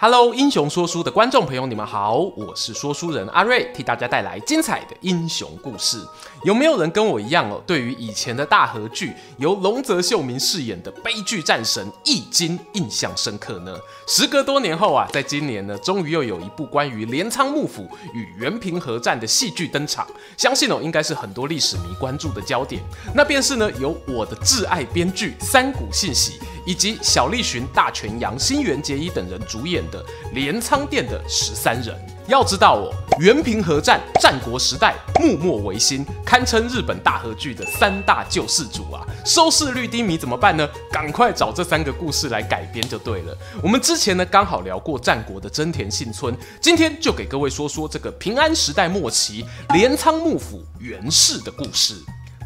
Hello，英雄说书的观众朋友，你们好，我是说书人阿瑞，替大家带来精彩的英雄故事。有没有人跟我一样哦？对于以前的大和剧，由瀧泽秀明饰演的悲剧战神义经印象深刻呢？时隔多年后啊，在今年呢，终于又有一部关于镰仓幕府与源平合战的戏剧登场，相信哦，应该是很多历史迷关注的焦点。那便是呢，由我的挚爱编剧三谷信喜。以及小栗旬、大泉洋、新垣结衣等人主演的《镰仓殿的十三人》。要知道哦，原平和战、战国时代、幕末维新，堪称日本大和剧的三大救世主啊！收视率低迷怎么办呢？赶快找这三个故事来改编就对了。我们之前呢刚好聊过战国的真田幸村，今天就给各位说说这个平安时代末期镰仓幕府源氏的故事。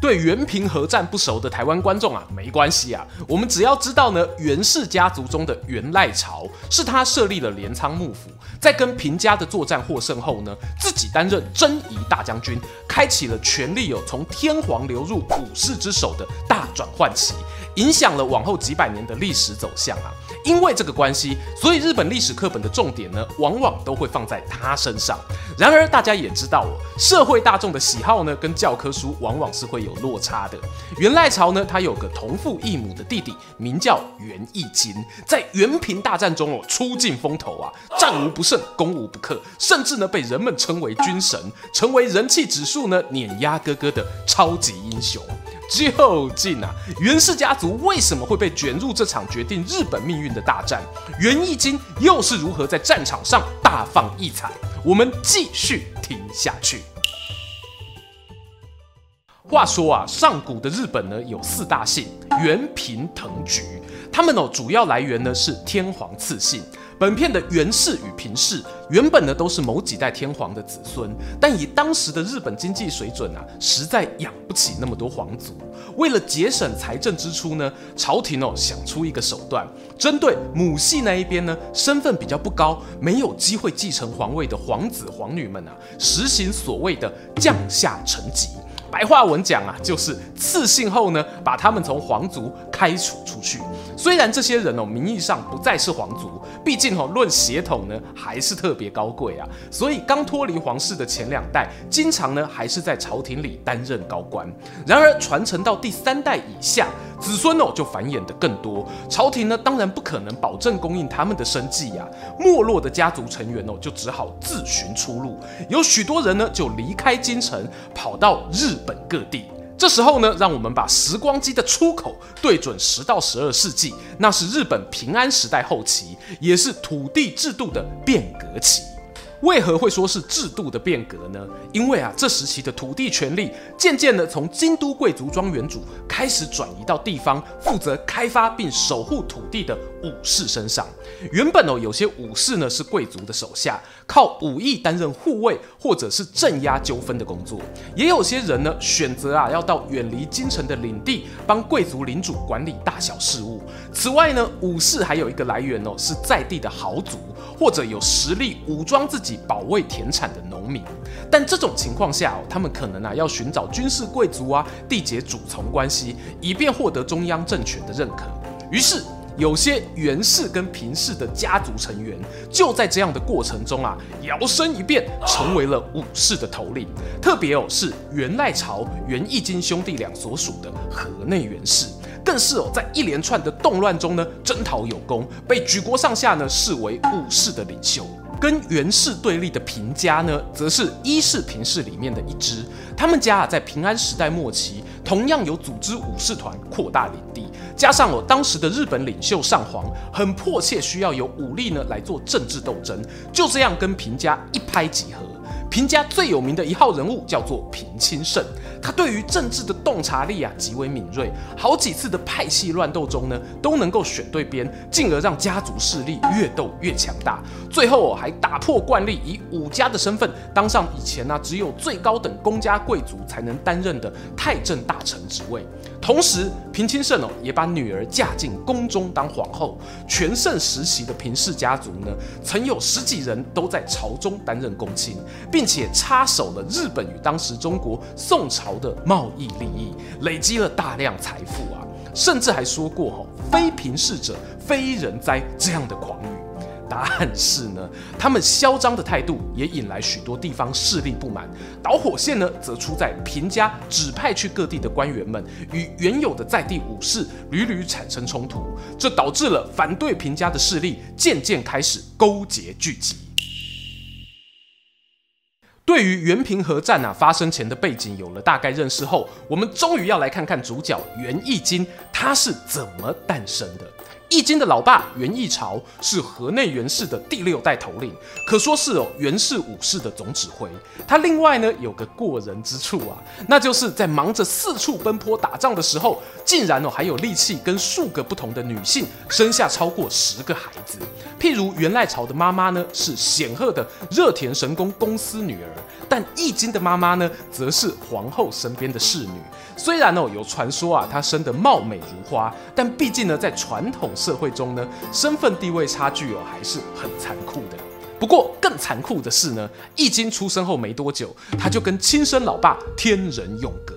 对原平合战不熟的台湾观众啊，没关系啊，我们只要知道呢，袁氏家族中的袁赖朝是他设立了镰仓幕府，在跟平家的作战获胜后呢，自己担任征夷大将军，开启了权力有从天皇流入武士之手的大转换期，影响了往后几百年的历史走向啊。因为这个关系，所以日本历史课本的重点呢，往往都会放在他身上。然而，大家也知道哦，社会大众的喜好呢，跟教科书往往是会有落差的。源赖朝呢，他有个同父异母的弟弟，名叫源义经，在元平大战中哦，出尽风头啊，战无不胜，攻无不克，甚至呢，被人们称为军神，成为人气指数呢碾压哥哥的超级英雄。究竟啊，源氏家族为什么会被卷入这场决定日本命运的大战？源义经又是如何在战场上大放异彩？我们继续听下去。话说啊，上古的日本呢，有四大姓：源、平、藤、橘。他们哦，主要来源呢是天皇赐姓。本片的源氏与平氏原本呢都是某几代天皇的子孙，但以当时的日本经济水准啊，实在养不起那么多皇族。为了节省财政支出呢，朝廷哦想出一个手段，针对母系那一边呢身份比较不高、没有机会继承皇位的皇子皇女们啊，实行所谓的降下层级。白话文讲啊，就是赐姓后呢，把他们从皇族开除出去。虽然这些人哦，名义上不再是皇族，毕竟哦，论血统呢，还是特别高贵啊。所以刚脱离皇室的前两代，经常呢，还是在朝廷里担任高官。然而传承到第三代以下，子孙哦，就繁衍的更多。朝廷呢，当然不可能保证供应他们的生计呀。没落的家族成员哦，就只好自寻出路。有许多人呢，就离开京城，跑到日本各地。这时候呢，让我们把时光机的出口对准十到十二世纪，那是日本平安时代后期，也是土地制度的变革期。为何会说是制度的变革呢？因为啊，这时期的土地权利渐渐的从京都贵族庄园主开始转移到地方负责开发并守护土地的武士身上。原本哦，有些武士呢是贵族的手下，靠武艺担任护卫或者是镇压纠纷的工作；也有些人呢选择啊要到远离京城的领地，帮贵族领主管理大小事务。此外呢，武士还有一个来源哦，是在地的豪族或者有实力武装自己。保卫田产的农民，但这种情况下，他们可能啊要寻找军事贵族啊，缔结主从关系，以便获得中央政权的认可。于是，有些源氏跟平氏的家族成员，就在这样的过程中啊，摇身一变成为了武士的头领。特别哦，是源赖朝、源义经兄弟俩所属的河内源氏，更是哦，在一连串的动乱中呢，征讨有功，被举国上下呢视为武士的领袖。跟源氏对立的平家呢，则是伊势平氏里面的一支。他们家啊，在平安时代末期，同样有组织武士团，扩大领地。加上哦，当时的日本领袖上皇很迫切需要有武力呢来做政治斗争，就这样跟平家一拍即合。平家最有名的一号人物叫做平清盛，他对于政治的洞察力啊极为敏锐，好几次的派系乱斗中呢都能够选对边，进而让家族势力越斗越强大。最后哦还打破惯例，以武家的身份当上以前呢、啊、只有最高等公家贵族才能担任的太政大臣职位。同时，平清盛哦也把女儿嫁进宫中当皇后。全盛时期的平氏家族呢，曾有十几人都在朝中担任公卿，并且插手了日本与当时中国宋朝的贸易利益，累积了大量财富啊，甚至还说过哦，非平氏者非人哉这样的狂语。答案是呢，他们嚣张的态度也引来许多地方势力不满。导火线呢，则出在平家指派去各地的官员们与原有的在地武士屡屡产生冲突，这导致了反对平家的势力渐渐开始勾结聚集。对于原平和战啊发生前的背景有了大概认识后，我们终于要来看看主角袁义经他是怎么诞生的。义经的老爸源义朝是河内源氏的第六代头领，可说是哦源氏武士的总指挥。他另外呢有个过人之处啊，那就是在忙着四处奔波打仗的时候，竟然哦还有力气跟数个不同的女性生下超过十个孩子。譬如源赖朝的妈妈呢是显赫的热田神宫公司女儿，但义经的妈妈呢则是皇后身边的侍女。虽然哦有传说啊她生得貌美如花，但毕竟呢在传统。社会中呢，身份地位差距哦还是很残酷的。不过更残酷的是呢，易经出生后没多久，他就跟亲生老爸天人永隔。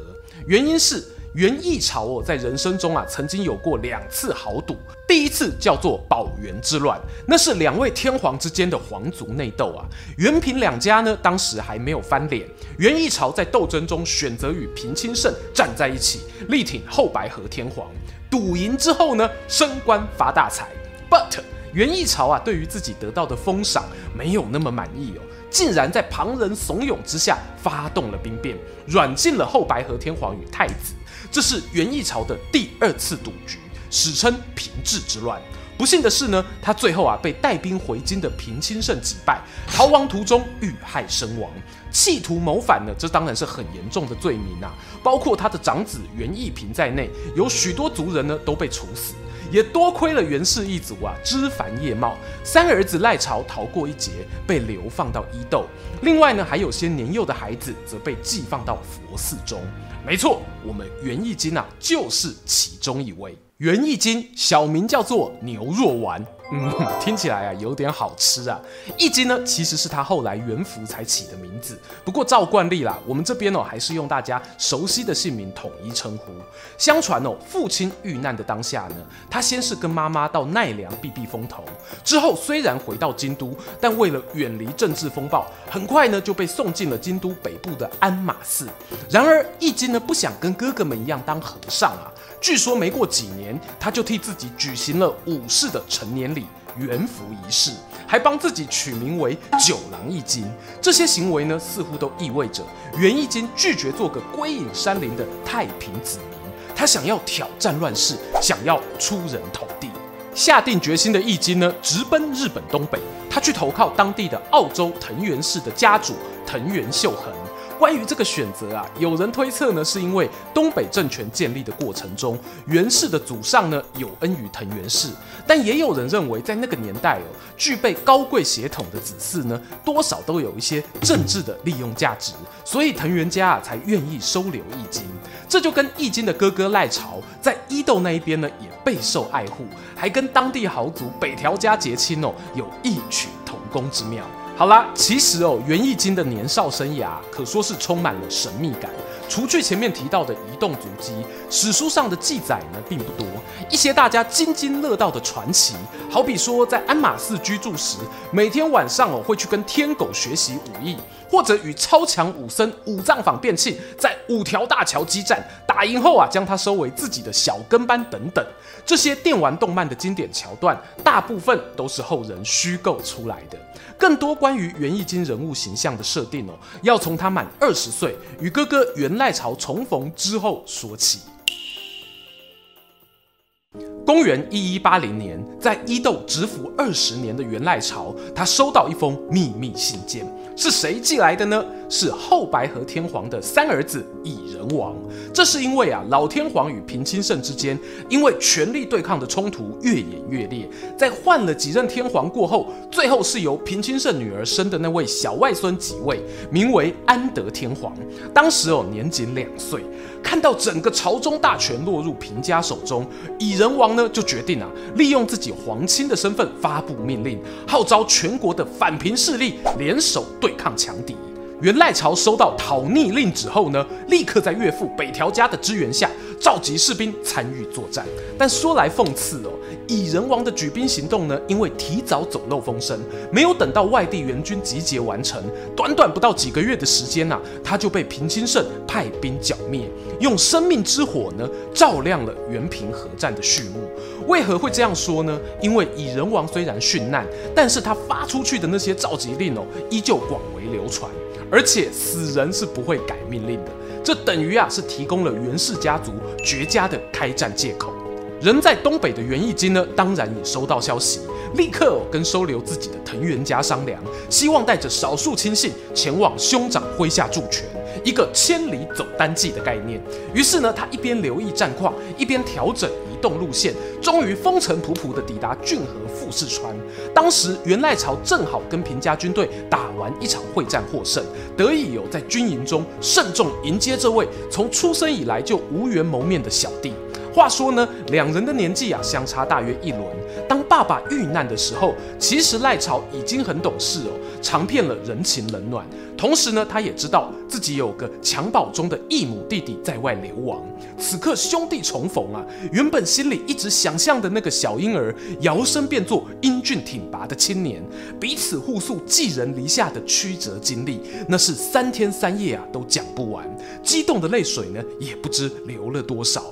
原因是源义朝哦在人生中啊曾经有过两次豪赌，第一次叫做保元之乱，那是两位天皇之间的皇族内斗啊。源平两家呢当时还没有翻脸，源义朝在斗争中选择与平清盛站在一起，力挺后白河天皇。赌赢之后呢，升官发大财。But 源义朝啊，对于自己得到的封赏没有那么满意哦，竟然在旁人怂恿之下发动了兵变，软禁了后白河天皇与太子。这是元义朝的第二次赌局，史称平治之乱。不幸的是呢，他最后啊被带兵回京的平清盛击败，逃亡途中遇害身亡。企图谋反呢，这当然是很严重的罪名啊！包括他的长子源义平在内，有许多族人呢都被处死。也多亏了源氏一族啊，枝繁叶茂，三儿子赖朝逃过一劫，被流放到伊豆。另外呢，还有些年幼的孩子则被寄放到佛寺中。没错，我们园艺金啊，就是其中一位。园艺金，小名叫做牛若丸。嗯，听起来啊有点好吃啊。义经呢，其实是他后来元服才起的名字。不过照惯例啦，我们这边哦还是用大家熟悉的姓名统一称呼。相传哦，父亲遇难的当下呢，他先是跟妈妈到奈良避避风头，之后虽然回到京都，但为了远离政治风暴，很快呢就被送进了京都北部的鞍马寺。然而义经呢不想跟哥哥们一样当和尚啊，据说没过几年，他就替自己举行了武士的成年礼。元服仪式，还帮自己取名为九郎义经。这些行为呢，似乎都意味着源义经拒绝做个归隐山林的太平子民，他想要挑战乱世，想要出人头地。下定决心的义经呢，直奔日本东北，他去投靠当地的奥州藤原氏的家主藤原秀衡。关于这个选择啊，有人推测呢，是因为东北政权建立的过程中，源氏的祖上呢有恩于藤原氏，但也有人认为，在那个年代哦，具备高贵血统的子嗣呢，多少都有一些政治的利用价值，所以藤原家啊才愿意收留义经。这就跟义经的哥哥赖朝在伊豆那一边呢也备受爱护，还跟当地豪族北条家结亲哦，有异曲同工之妙。好啦，其实哦，源义经的年少生涯可说是充满了神秘感。除去前面提到的移动足迹，史书上的记载呢并不多。一些大家津津乐道的传奇，好比说在鞍马寺居住时，每天晚上哦会去跟天狗学习武艺，或者与超强武僧五藏坊变庆在五条大桥激战，打赢后啊将他收为自己的小跟班等等。这些电玩动漫的经典桥段，大部分都是后人虚构出来的。更多关于袁义经人物形象的设定哦，要从他满二十岁与哥哥袁赖朝重逢之后说起。公元一一八零年，在伊豆蛰伏二十年的源赖朝，他收到一封秘密信件，是谁寄来的呢？是后白河天皇的三儿子蚁人王。这是因为啊，老天皇与平清盛之间因为权力对抗的冲突越演越烈，在换了几任天皇过后，最后是由平清盛女儿生的那位小外孙即位，名为安德天皇。当时哦，年仅两岁。看到整个朝中大权落入平家手中，蚁人王呢就决定啊，利用自己皇亲的身份发布命令，号召全国的反平势力联手对对抗强敌。元赖朝收到讨逆令旨后呢，立刻在岳父北条家的支援下，召集士兵参与作战。但说来讽刺哦，蚁人王的举兵行动呢，因为提早走漏风声，没有等到外地援军集结完成，短短不到几个月的时间呐、啊，他就被平清盛派兵剿灭，用生命之火呢，照亮了源平合战的序幕。为何会这样说呢？因为蚁人王虽然殉难，但是他发出去的那些召集令哦，依旧广为流传。而且死人是不会改命令的，这等于啊是提供了源氏家族绝佳的开战借口。人在东北的源义经呢，当然也收到消息，立刻哦跟收留自己的藤原家商量，希望带着少数亲信前往兄长麾下助拳，一个千里走单骑的概念。于是呢，他一边留意战况，一边调整移。动路线，终于风尘仆仆地抵达骏河富士川。当时源赖朝正好跟平家军队打完一场会战获胜，得以有在军营中慎重迎接这位从出生以来就无缘谋面的小弟。话说呢，两人的年纪啊相差大约一轮。当爸爸遇难的时候，其实赖朝已经很懂事哦，尝遍了人情冷暖。同时呢，他也知道自己有个襁褓中的异母弟弟在外流亡。此刻兄弟重逢啊，原本心里一直想象的那个小婴儿，摇身变作英俊挺拔的青年，彼此互诉寄人篱下的曲折经历，那是三天三夜啊都讲不完，激动的泪水呢，也不知流了多少。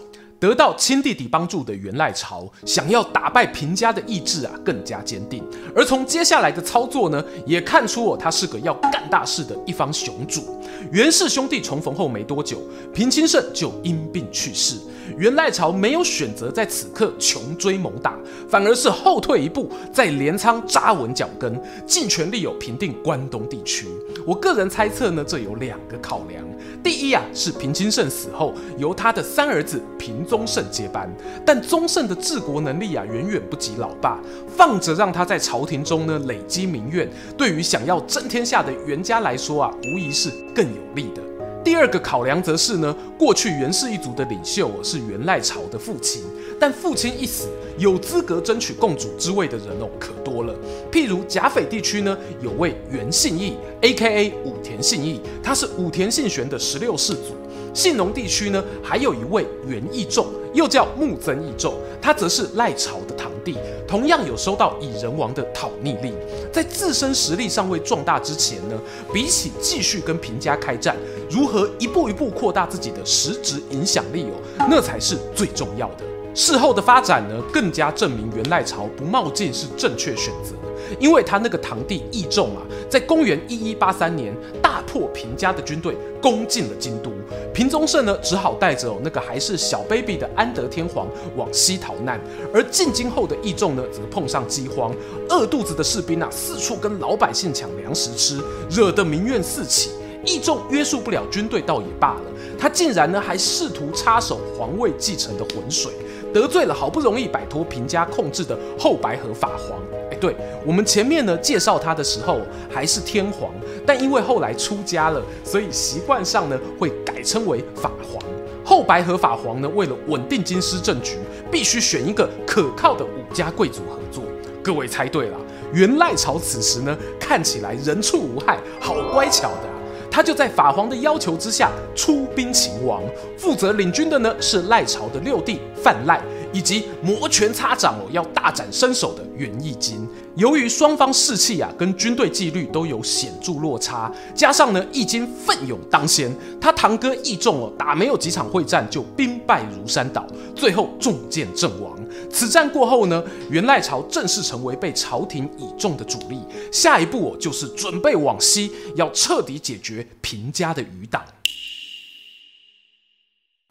得到亲弟弟帮助的源赖朝，想要打败平家的意志啊更加坚定。而从接下来的操作呢，也看出哦，他是个要干大事的一方雄主。袁氏兄弟重逢后没多久，平清盛就因病去世。源赖朝没有选择在此刻穷追猛打，反而是后退一步，在镰仓扎稳脚跟，尽全力有平定关东地区。我个人猜测呢，这有两个考量。第一啊，是平清盛死后，由他的三儿子平宗盛接班，但宗盛的治国能力啊，远远不及老爸，放着让他在朝廷中呢累积民怨，对于想要争天下的源家来说啊，无疑是更有利的。第二个考量则是呢，过去源氏一族的领袖是源赖朝的父亲，但父亲一死，有资格争取共主之位的人哦，可多了。譬如甲斐地区呢，有位源信义，A.K.A. 武田信义，他是武田信玄的十六世祖。信浓地区呢，还有一位元义重，又叫木曾义重，他则是赖朝的堂弟，同样有收到蚁人王的讨逆令。在自身实力尚未壮大之前呢，比起继续跟平家开战，如何一步一步扩大自己的实质影响力哦，那才是最重要的。事后的发展呢，更加证明元赖朝不冒进是正确选择。因为他那个堂弟义仲啊，在公元一一八三年大破平家的军队，攻进了京都。平宗盛呢，只好带着那个还是小 baby 的安德天皇往西逃难。而进京后的义仲呢，则碰上饥荒，饿肚子的士兵啊，四处跟老百姓抢粮食吃，惹得民怨四起。义仲约束不了军队，倒也罢了，他竟然呢，还试图插手皇位继承的浑水。得罪了好不容易摆脱平家控制的后白河法皇，哎，对，我们前面呢介绍他的时候还是天皇，但因为后来出家了，所以习惯上呢会改称为法皇。后白河法皇呢为了稳定京师政局，必须选一个可靠的武家贵族合作。各位猜对了，源赖朝此时呢看起来人畜无害，好乖巧的。他就在法皇的要求之下出兵秦王，负责领军的呢是赖朝的六弟范赖，以及摩拳擦掌哦要大展身手的源义金。由于双方士气啊跟军队纪律都有显著落差，加上呢义金奋勇当先，他堂哥义重哦打没有几场会战就兵败如山倒，最后中箭阵亡。此战过后呢，元赖朝正式成为被朝廷倚重的主力。下一步哦，就是准备往西，要彻底解决平家的余党。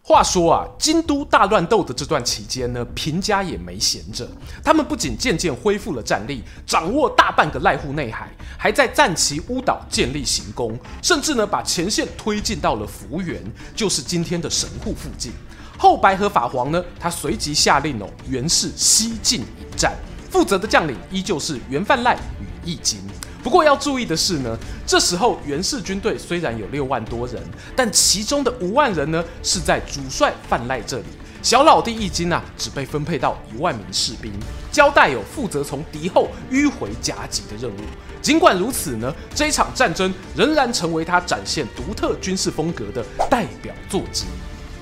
话说啊，京都大乱斗的这段期间呢，平家也没闲着。他们不仅渐渐恢复了战力，掌握大半个濑户内海，还在赞岐乌岛建立行宫，甚至呢，把前线推进到了福原，就是今天的神户附近。后白河法皇呢，他随即下令哦，源氏西进迎战，负责的将领依旧是源范赖与义经。不过要注意的是呢，这时候袁氏军队虽然有六万多人，但其中的五万人呢是在主帅范赖这里，小老弟一经啊只被分配到一万名士兵，交代有负责从敌后迂回夹击的任务。尽管如此呢，这一场战争仍然成为他展现独特军事风格的代表作之一。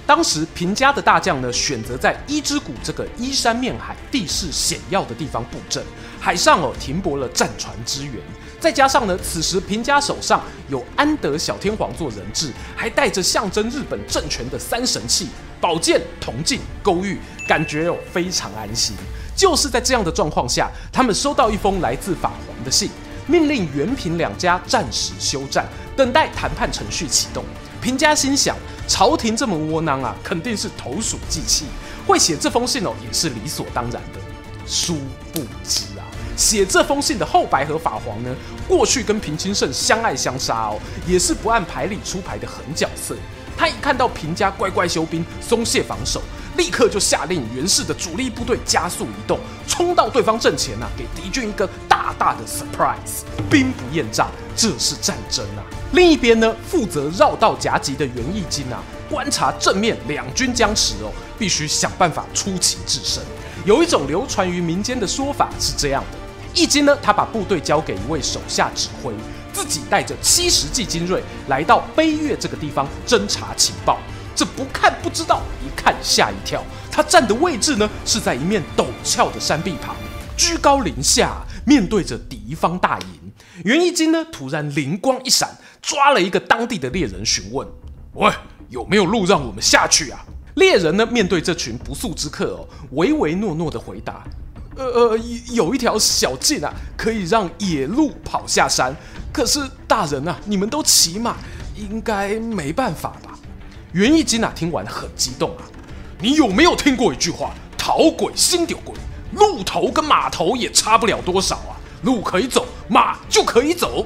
当时平家的大将呢，选择在伊之谷这个依山面海、地势险要的地方布阵，海上哦停泊了战船支援，再加上呢，此时平家手上有安德小天皇做人质，还带着象征日本政权的三神器宝剑、铜镜、勾玉，感觉哦非常安心。就是在这样的状况下，他们收到一封来自法皇的信，命令袁平两家暂时休战，等待谈判程序启动。平家心想，朝廷这么窝囊啊，肯定是投鼠忌器，会写这封信哦，也是理所当然的。殊不知，写这封信的后白河法皇呢，过去跟平清盛相爱相杀哦，也是不按牌理出牌的狠角色。他一看到平家乖乖休兵、松懈防守，立刻就下令袁氏的主力部队加速移动，冲到对方阵前呐、给敌军一个大大的 surprise。兵不厌诈，这是战争啊！另一边呢，负责绕道夹击的袁义经啊，观察正面两军僵持哦，必须想办法出奇制胜。有一种流传于民间的说法是这样的：义经呢，他把部队交给一位手下指挥，自己带着七十骑精锐来到卑岳这个地方侦查情报。这不看不知道，一看吓一跳。他站的位置呢，是在一面陡峭的山壁旁，居高临下，面对着敌方大营。袁义经呢，突然灵光一闪。抓了一个当地的猎人询问：“喂，有没有路让我们下去啊？”猎人呢，面对这群不速之客哦，唯唯诺诺的回答：“呃呃，有一条小径啊，可以让野鹿跑下山。可是大人啊，你们都骑马，应该没办法吧？”袁义经啊，听完很激动啊：“你有没有听过一句话？讨鬼心丢鬼，鹿头跟马头也差不了多少啊！鹿可以走，马就可以走。”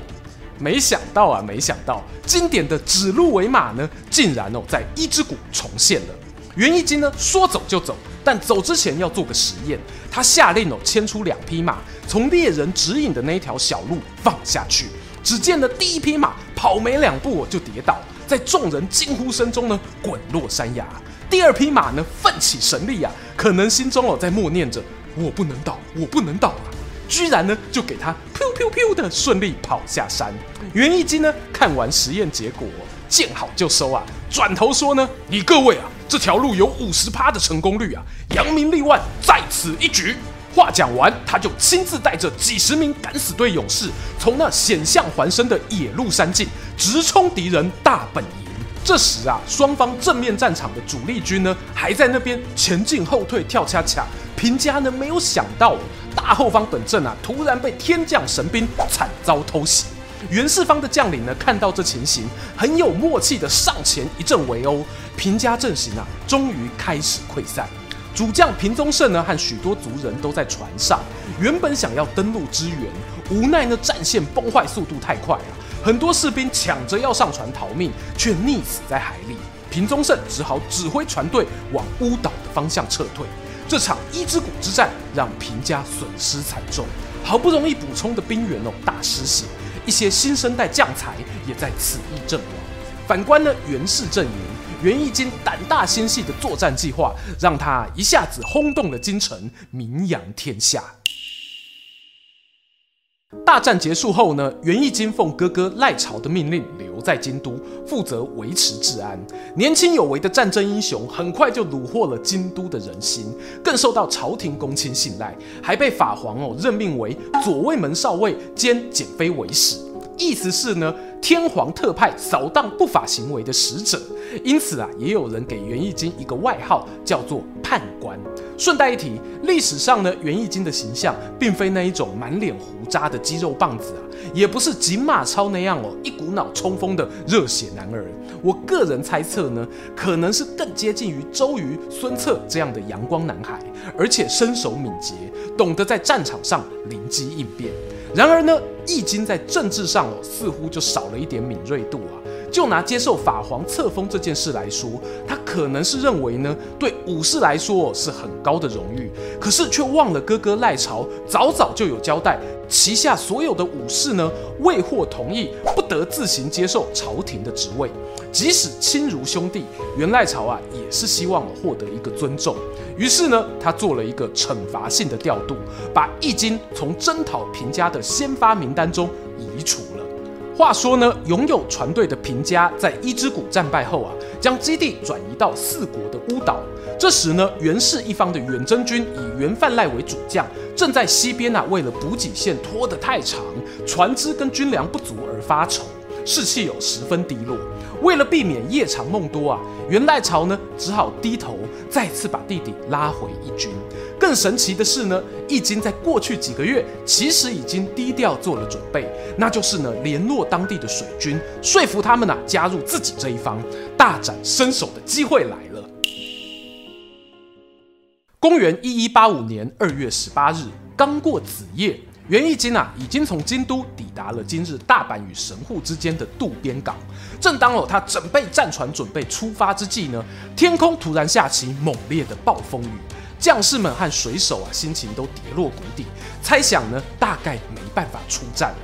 没想到啊，没想到经典的指鹿为马呢，竟然哦在伊之谷重现了。袁义经呢说走就走，但走之前要做个实验，他下令哦牵出两匹马，从猎人指引的那条小路放下去。只见呢第一匹马跑没两步就跌倒，在众人惊呼声中呢滚落山崖。第二匹马呢奋起神力啊，可能心中哦在默念着我不能倒，我不能倒啊。居然呢，就给他噗噗噗的顺利跑下山。袁义经呢，看完实验结果，见好就收啊，转头说呢：“你各位啊，这条路有五十趴的成功率啊，扬名立万，在此一举。”话讲完，他就亲自带着几十名敢死队勇士，从那险象环生的野鹿山径直冲敌人大本营。这时啊，双方正面战场的主力军呢，还在那边前进后退跳恰恰。平家呢，没有想到。大后方本阵啊，突然被天降神兵，惨遭偷袭。袁氏方的将领呢，看到这情形，很有默契的上前一阵围殴。平家阵型啊，终于开始溃散。主将平宗盛呢，和许多族人都在船上，原本想要登陆支援，无奈呢，战线崩坏速度太快啊，很多士兵抢着要上船逃命，却溺死在海里。平宗盛只好指挥船队往乌岛的方向撤退。这场伊之谷之战让平家损失惨重，好不容易补充的兵员哦大失血，一些新生代将才也在此役阵亡。反观呢袁氏阵营，袁义经胆大心细的作战计划，让他一下子轰动了京城，名扬天下。大战结束后呢，袁义经奉哥哥赖朝的命令留在京都，负责维持治安。年轻有为的战争英雄很快就虏获了京都的人心，更受到朝廷公卿信赖，还被法皇哦任命为左卫门少尉兼检非为使。意思是呢，天皇特派扫荡不法行为的使者。因此啊，也有人给袁义经一个外号，叫做判官。顺带一提，历史上呢，袁义经的形象并非那一种满脸胡渣的肌肉棒子啊，也不是锦马超那样哦，一股脑冲锋的热血男儿。我个人猜测呢，可能是更接近于周瑜、孙策这样的阳光男孩，而且身手敏捷，懂得在战场上灵机应变。然而呢，易经在政治上哦，似乎就少了一点敏锐度啊。就拿接受法皇册封这件事来说，他可能是认为呢，对武士来说是很高的荣誉，可是却忘了哥哥赖朝早早就有交代，旗下所有的武士呢，未获同意，不得自行接受朝廷的职位。即使亲如兄弟，袁赖朝啊，也是希望获得一个尊重。于是呢，他做了一个惩罚性的调度，把义经从征讨平家的先发名单中移除了。话说呢，拥有船队的平家在伊之谷战败后啊，将基地转移到四国的孤岛。这时呢，袁氏一方的远征军以袁范赖为主将，正在西边啊，为了补给线拖得太长，船只跟军粮不足而发愁。士气有十分低落，为了避免夜长梦多啊，袁赖朝呢只好低头再次把弟弟拉回义军。更神奇的是呢，义经在过去几个月其实已经低调做了准备，那就是呢联络当地的水军，说服他们啊加入自己这一方，大展身手的机会来了。公元一一八五年二月十八日，刚过子夜。袁义经啊，已经从京都抵达了今日大阪与神户之间的渡边港。正当哦他准备战船准备出发之际呢，天空突然下起猛烈的暴风雨，将士们和水手啊心情都跌落谷底，猜想呢大概没办法出战了。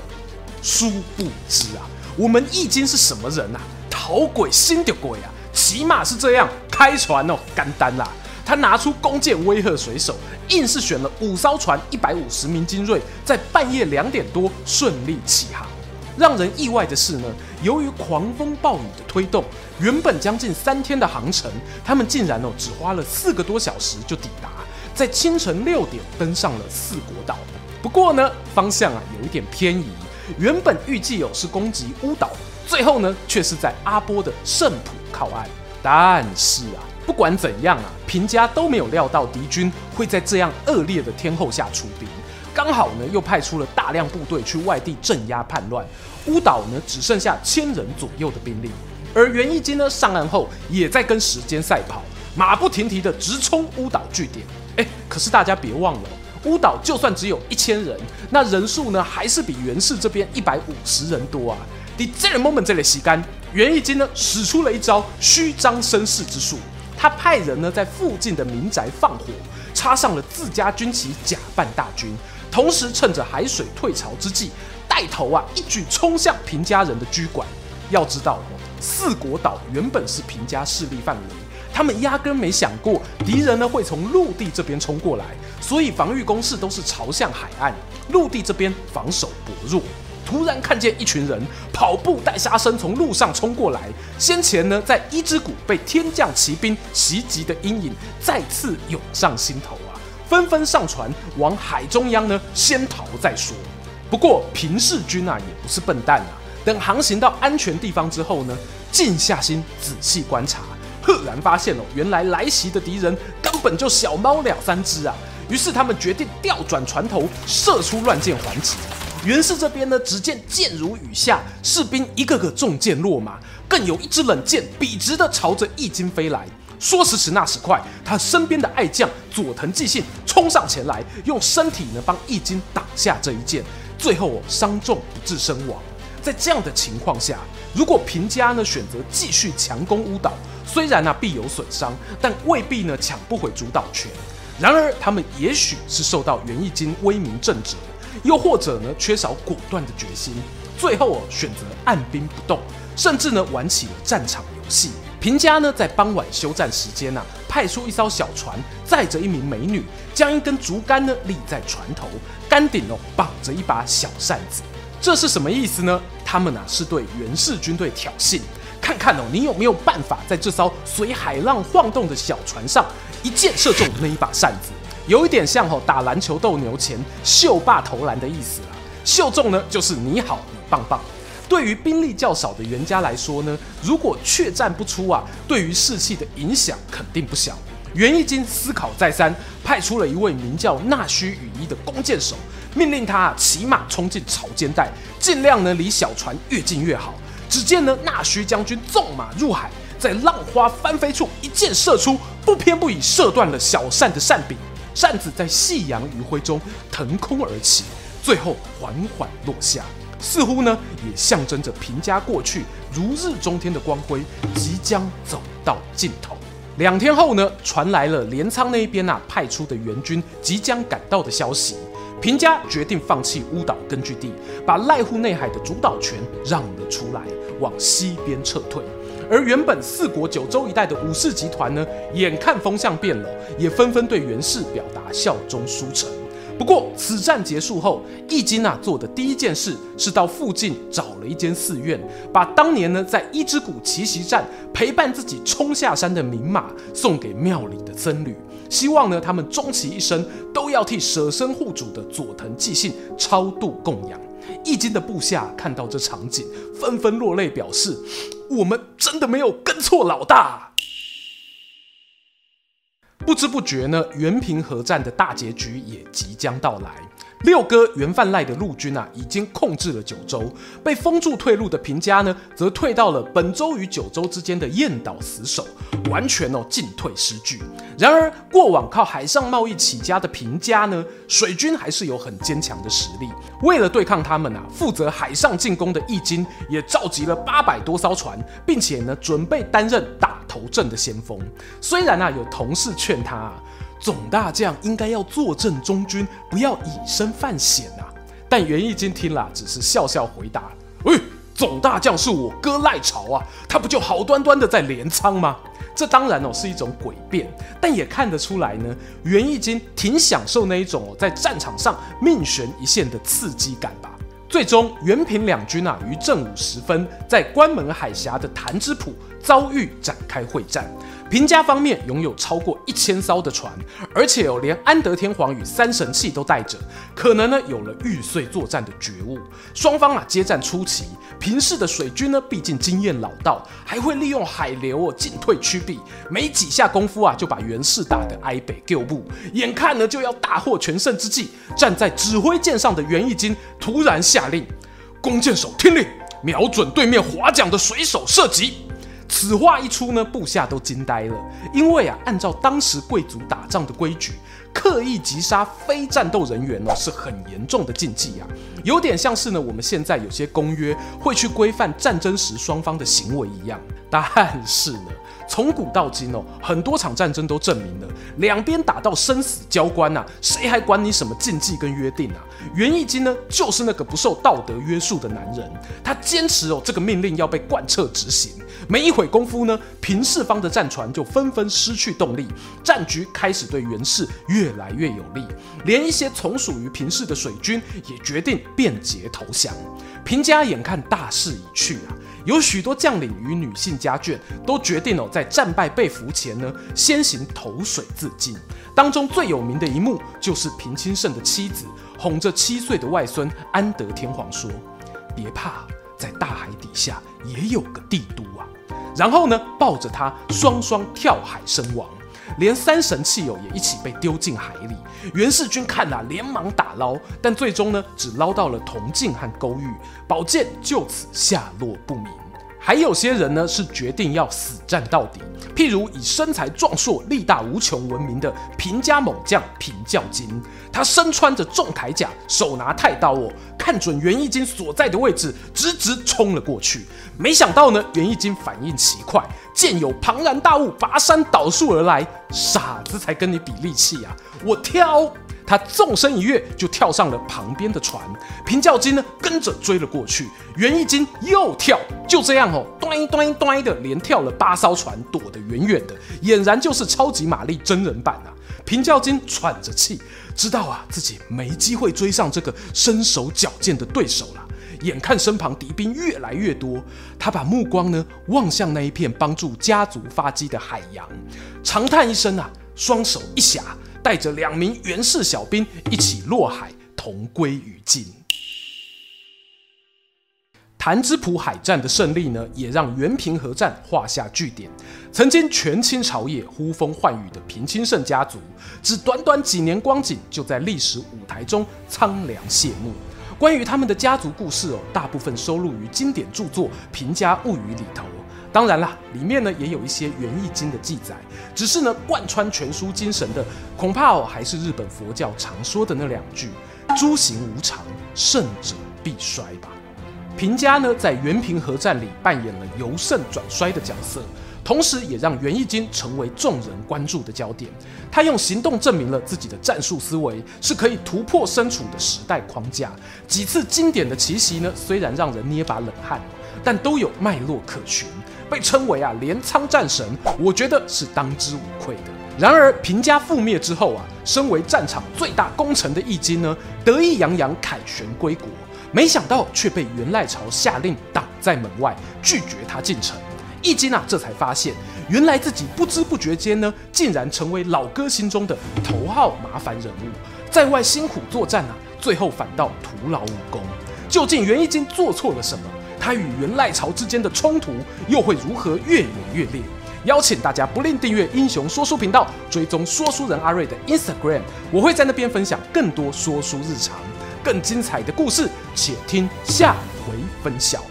殊不知啊，我们义经是什么人啊？讨鬼心的鬼啊！起码是这样，开船哦，干单啦。他拿出弓箭威吓水手，硬是选了五艘船，一百五十名精锐，在半夜两点多顺利起航。让人意外的是呢，由于狂风暴雨的推动，原本将近三天的航程，他们竟然哦只花了四个多小时就抵达，在清晨六点登上了四国岛。不过呢，方向啊有一点偏移，原本预计哦是攻击乌岛，最后呢却是在阿波的圣浦靠岸。但是啊。不管怎样啊，平家都没有料到敌军会在这样恶劣的天候下出兵，刚好呢又派出了大量部队去外地镇压叛乱，乌岛呢只剩下千人左右的兵力，而袁义经呢上岸后也在跟时间赛跑，马不停蹄的直冲乌岛据点。哎，可是大家别忘了，乌岛就算只有一千人，那人数呢还是比袁氏这边一百五十人多啊。第这个 moment 这里吸干，袁义经呢使出了一招虚张声势之术。他派人呢在附近的民宅放火，插上了自家军旗，假扮大军，同时趁着海水退潮之际，带头啊一举冲向平家人的居馆。要知道，四国岛原本是平家势力范围，他们压根没想过敌人呢会从陆地这边冲过来，所以防御工事都是朝向海岸，陆地这边防守薄弱。突然看见一群人跑步带杀声从路上冲过来，先前呢在伊之谷被天降奇兵袭击的阴影再次涌上心头啊，纷纷上船往海中央呢先逃再说。不过平氏军啊也不是笨蛋啊，等航行到安全地方之后呢，静下心仔细观察，赫然发现哦，原来来袭的敌人根本就小猫两三只啊。于是他们决定调转船头，射出乱箭还击。袁氏这边呢，只见箭如雨下，士兵一个个中箭落马，更有一支冷箭笔直的朝着义经飞来。说时迟，那时快，他身边的爱将佐藤继信冲上前来，用身体呢帮义经挡下这一箭，最后哦伤重不治身亡。在这样的情况下，如果平家呢选择继续强攻乌岛，虽然呢必有损伤，但未必呢抢不回主导权。然而他们也许是受到袁义经威名震慑。又或者呢，缺少果断的决心，最后哦选择按兵不动，甚至呢玩起了战场游戏。平家呢在傍晚休战时间啊，派出一艘小船，载着一名美女，将一根竹竿呢立在船头，竿顶哦绑着一把小扇子。这是什么意思呢？他们啊是对袁氏军队挑衅，看看哦你有没有办法在这艘随海浪晃动的小船上一箭射中那一把扇子。有一点像吼打篮球斗牛前秀霸投篮的意思啦，秀中呢就是你好你棒棒。对于兵力较少的袁家来说呢，如果怯战不出啊，对于士气的影响肯定不小。袁义经思考再三，派出了一位名叫纳须羽衣的弓箭手，命令他骑马冲进潮间带，尽量呢离小船越近越好。只见呢纳须将军纵马入海，在浪花翻飞处一箭射出，不偏不倚射断了小扇的扇柄。扇子在夕阳余晖中腾空而起，最后缓缓落下，似乎呢也象征着平家过去如日中天的光辉即将走到尽头。两天后呢，传来了镰仓那边啊派出的援军即将赶到的消息。平家决定放弃乌岛根据地，把濑户内海的主导权让了出来，往西边撤退。而原本四国九州一带的武士集团呢，眼看风向变了，也纷纷对源氏表达效忠书诚。不过，此战结束后，义经啊做的第一件事是到附近找了一间寺院，把当年呢在伊之谷奇袭战陪伴自己冲下山的名马送给庙里的僧侣，希望呢他们终其一生都要替舍身护主的佐藤继信超度供养。易经的部下看到这场景，纷纷落泪，表示我们真的没有跟错老大。不知不觉呢，原平合战的大结局也即将到来。六哥原范赖的陆军啊，已经控制了九州，被封住退路的平家呢，则退到了本州与九州之间的彦岛死守，完全哦进退失据。然而，过往靠海上贸易起家的平家呢，水军还是有很坚强的实力。为了对抗他们啊，负责海上进攻的义经也召集了八百多艘船，并且呢，准备担任打头阵的先锋。虽然啊，有同事劝他啊。总大将应该要坐镇中军，不要以身犯险啊！但袁义经听了，只是笑笑回答：“喂、总大将是我哥赖朝啊，他不就好端端的在镰仓吗？这当然哦是一种诡辩，但也看得出来呢，袁义经挺享受那一种哦在战场上命悬一线的刺激感吧。最终，源平两军啊于正午时分，在关门海峡的潭之浦遭遇展开会战。”平家方面拥有超过一千艘的船，而且有连安德天皇与三神器都带着，可能呢有了玉碎作战的觉悟。双方啊接战初期，平氏的水军呢毕竟经验老道，还会利用海流哦进退趋避，没几下功夫啊就把源氏打得哀北救步。眼看呢就要大获全胜之际，站在指挥舰上的源义经突然下令：弓箭手听令，瞄准对面划桨的水手射击。此话一出呢，部下都惊呆了，因为啊，按照当时贵族打仗的规矩，刻意击杀非战斗人员呢是很严重的禁忌啊，有点像是呢我们现在有些公约会去规范战争时双方的行为一样。但是呢，从古到今哦，很多场战争都证明了，两边打到生死交关呐，谁还管你什么禁忌跟约定啊？源义经呢，就是那个不受道德约束的男人，他坚持哦，这个命令要被贯彻执行。没一会功夫呢，平氏方的战船就纷纷失去动力，战局开始对源氏越来越有利，连一些从属于平氏的水军也决定变节投降。平家眼看大势已去啊，有许多将领与女性家眷都决定哦，在战败被俘前呢，先行投水自尽。当中最有名的一幕，就是平清盛的妻子哄着七岁的外孙安德天皇说：“别怕，在大海底下也有个帝都啊。”然后呢，抱着他双双跳海身亡，连三神器友也一起被丢进海里。袁世军看了，连忙打捞，但最终呢，只捞到了铜镜和勾玉，宝剑就此下落不明。还有些人呢，是决定要死战到底，譬如以身材壮硕、力大无穷闻名的平家猛将平教金，他身穿着重铠甲，手拿太刀哦，看准袁义金所在的位置，直直冲了过去。没想到呢，袁义金反应奇快，见有庞然大物拔山倒树而来，傻子才跟你比力气啊！我跳。他纵身一跃，就跳上了旁边的船。平教金呢，跟着追了过去。源义经又跳，就这样哦，端端端的连跳了八艘船，躲得远远的，俨然就是超级玛丽真人版啊！平教金喘着气，知道啊自己没机会追上这个身手矫健的对手了。眼看身旁敌兵越来越多，他把目光呢望向那一片帮助家族发迹的海洋，长叹一声啊，双手一夹。带着两名源氏小兵一起落海，同归于尽。潭之浦海战的胜利呢，也让源平和战画下句点。曾经权倾朝野、呼风唤雨的平清盛家族，只短短几年光景，就在历史舞台中苍凉谢幕。关于他们的家族故事哦，大部分收录于经典著作《平家物语》里头。当然啦，里面呢也有一些源义经的记载，只是呢贯穿全书精神的，恐怕哦还是日本佛教常说的那两句“诸行无常，胜者必衰”吧。平家呢在元平合战里扮演了由盛转衰的角色，同时也让源义经成为众人关注的焦点。他用行动证明了自己的战术思维是可以突破身处的时代框架。几次经典的奇袭呢，虽然让人捏把冷汗，但都有脉络可循，被称为啊镰仓战神，我觉得是当之无愧的。然而平家覆灭之后啊，身为战场最大功臣的义经呢，得意洋洋凯旋归国，没想到却被源赖朝下令挡在门外，拒绝他进城。易经啊，这才发现，原来自己不知不觉间呢，竟然成为老哥心中的头号麻烦人物，在外辛苦作战啊，最后反倒徒劳无功。究竟袁一经做错了什么？他与源赖朝之间的冲突又会如何越演越烈？邀请大家不吝订阅英雄说书频道，追踪说书人阿瑞的 Instagram，我会在那边分享更多说书日常、更精彩的故事，且听下回分晓。